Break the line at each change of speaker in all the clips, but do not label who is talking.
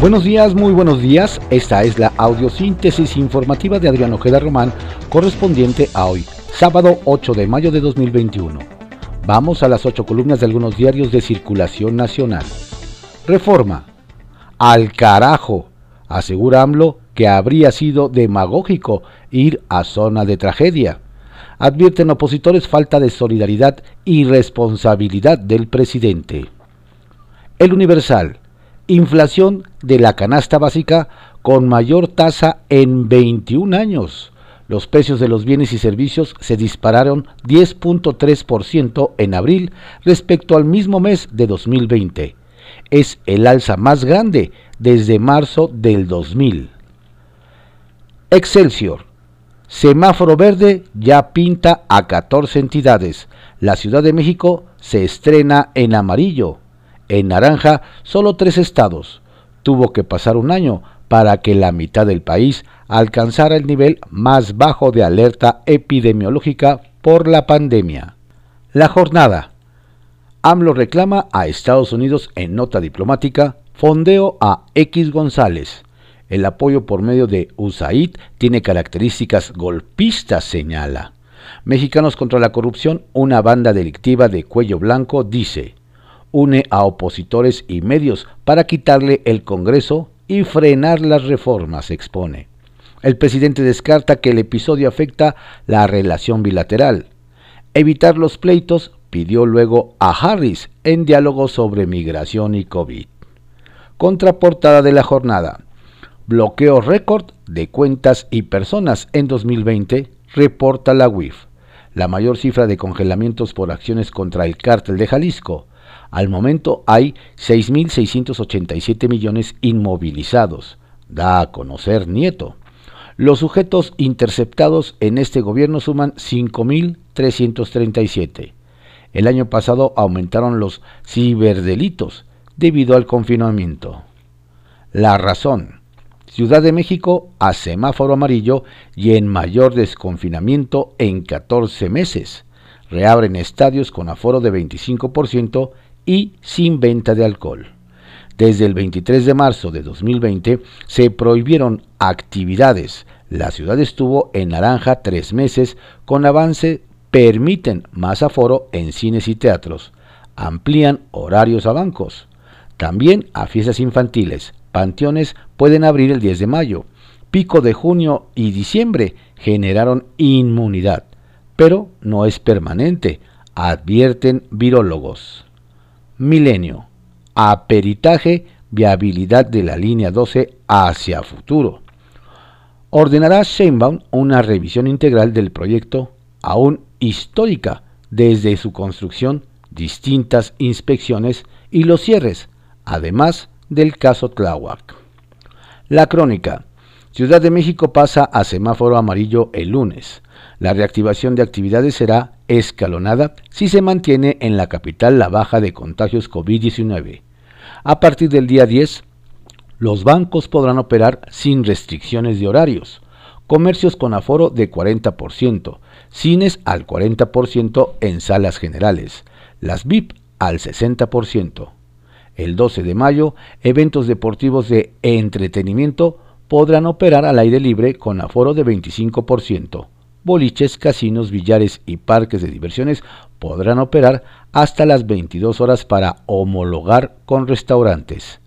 Buenos días, muy buenos días. Esta es la audiosíntesis informativa de Adriano Ojeda Román, correspondiente a hoy, sábado 8 de mayo de 2021. Vamos a las ocho columnas de algunos diarios de circulación nacional. Reforma. Al carajo, asegura AMLO que habría sido demagógico ir a zona de tragedia. Advierten opositores falta de solidaridad y responsabilidad del presidente. El Universal inflación de la canasta básica con mayor tasa en 21 años. Los precios de los bienes y servicios se dispararon 10.3% en abril respecto al mismo mes de 2020. Es el alza más grande desde marzo del 2000. Excelsior. Semáforo verde ya pinta a 14 entidades. La Ciudad de México se estrena en amarillo. En naranja, solo tres estados. Tuvo que pasar un año para que la mitad del país alcanzara el nivel más bajo de alerta epidemiológica por la pandemia. La jornada. AMLO reclama a Estados Unidos en nota diplomática fondeo a X González. El apoyo por medio de USAID tiene características golpistas, señala. Mexicanos contra la corrupción, una banda delictiva de cuello blanco, dice, une a opositores y medios para quitarle el Congreso y frenar las reformas, expone. El presidente descarta que el episodio afecta la relación bilateral. Evitar los pleitos pidió luego a Harris en diálogo sobre migración y COVID. Contraportada de la jornada. Bloqueo récord de cuentas y personas en 2020, reporta la UIF. La mayor cifra de congelamientos por acciones contra el cártel de Jalisco. Al momento hay 6.687 millones inmovilizados, da a conocer Nieto. Los sujetos interceptados en este gobierno suman 5.337. El año pasado aumentaron los ciberdelitos debido al confinamiento. La razón. Ciudad de México a semáforo amarillo y en mayor desconfinamiento en 14 meses. Reabren estadios con aforo de 25% y sin venta de alcohol. Desde el 23 de marzo de 2020 se prohibieron actividades. La ciudad estuvo en naranja tres meses. Con avance permiten más aforo en cines y teatros. Amplían horarios a bancos. También a fiestas infantiles. Panteones pueden abrir el 10 de mayo. Pico de junio y diciembre generaron inmunidad, pero no es permanente, advierten virólogos. Milenio. Aperitaje, viabilidad de la línea 12 hacia futuro. Ordenará Sheinbaum una revisión integral del proyecto, aún histórica, desde su construcción, distintas inspecciones y los cierres, además del caso Tláhuac. La crónica. Ciudad de México pasa a semáforo amarillo el lunes. La reactivación de actividades será escalonada si se mantiene en la capital la baja de contagios COVID-19. A partir del día 10, los bancos podrán operar sin restricciones de horarios, comercios con aforo de 40%, cines al 40% en salas generales, las VIP al 60%. El 12 de mayo, eventos deportivos de entretenimiento podrán operar al aire libre con aforo de 25% boliches, casinos, billares y parques de diversiones podrán operar hasta las 22 horas para homologar con restaurantes.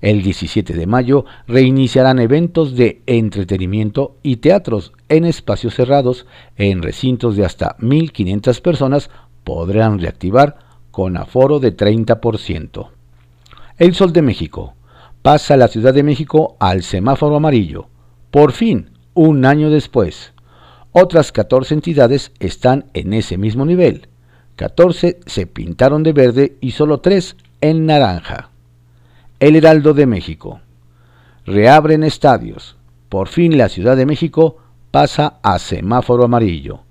El 17 de mayo reiniciarán eventos de entretenimiento y teatros en espacios cerrados en recintos de hasta 1.500 personas podrán reactivar con aforo de 30%. El Sol de México pasa la Ciudad de México al semáforo amarillo. Por fin, un año después. Otras 14 entidades están en ese mismo nivel. 14 se pintaron de verde y solo 3 en naranja. El Heraldo de México. Reabren estadios. Por fin la Ciudad de México pasa a semáforo amarillo.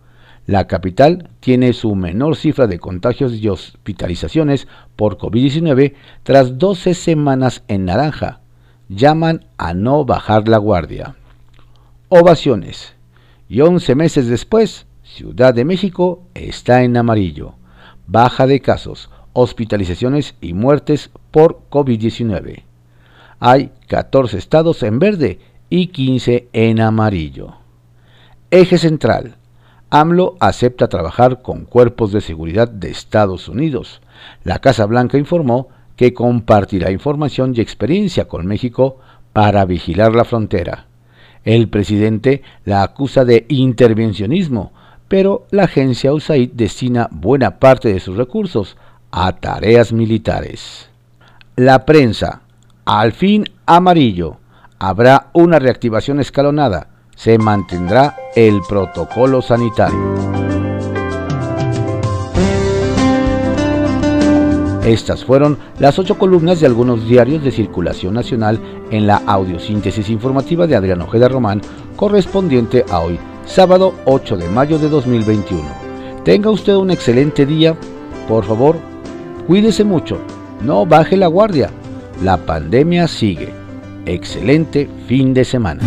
La capital tiene su menor cifra de contagios y hospitalizaciones por COVID-19 tras 12 semanas en naranja. Llaman a no bajar la guardia. Ovaciones y 11 meses después, Ciudad de México está en amarillo. Baja de casos, hospitalizaciones y muertes por COVID-19. hay 14 estados en verde y 15 en amarillo. Eje central. AMLO acepta trabajar con cuerpos de seguridad de Estados Unidos. La Casa Blanca informó que compartirá información y experiencia con México para vigilar la frontera. El presidente la acusa de intervencionismo, pero la agencia USAID destina buena parte de sus recursos a tareas militares. La prensa, al fin amarillo, habrá una reactivación escalonada, se mantendrá el protocolo sanitario. Estas fueron las ocho columnas de algunos diarios de circulación nacional en la audiosíntesis informativa de Adrián Ojeda Román, correspondiente a hoy, sábado 8 de mayo de 2021. Tenga usted un excelente día. Por favor, cuídese mucho. No baje la guardia. La pandemia sigue. Excelente fin de semana.